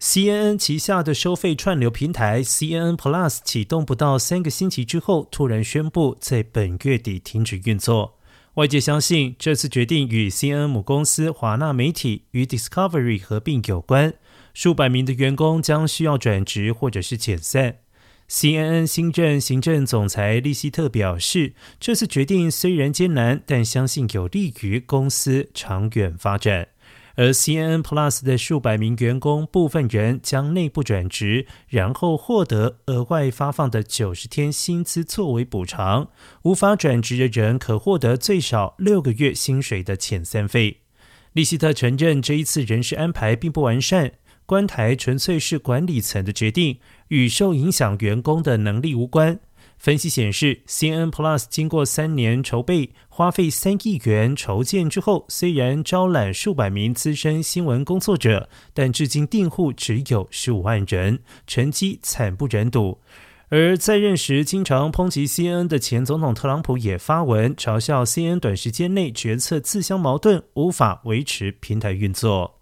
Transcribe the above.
CNN 旗下的收费串流平台 CNN Plus 启动不到三个星期之后，突然宣布在本月底停止运作。外界相信这次决定与 CNN 母公司华纳媒体与 Discovery 合并有关，数百名的员工将需要转职或者是解散。CNN 新任行政总裁利希特表示，这次决定虽然艰难，但相信有利于公司长远发展。而 CNN Plus 的数百名员工，部分人将内部转职，然后获得额外发放的九十天薪资作为补偿。无法转职的人可获得最少六个月薪水的遣散费。利希特承认这一次人事安排并不完善，关台纯粹是管理层的决定，与受影响员工的能力无关。分析显示，CNN Plus 经过三年筹备，花费三亿元筹建之后，虽然招揽数百名资深新闻工作者，但至今订户只有十五万人，成绩惨不忍睹。而在任时经常抨击 CNN 的前总统特朗普也发文嘲笑 CNN 短时间内决策自相矛盾，无法维持平台运作。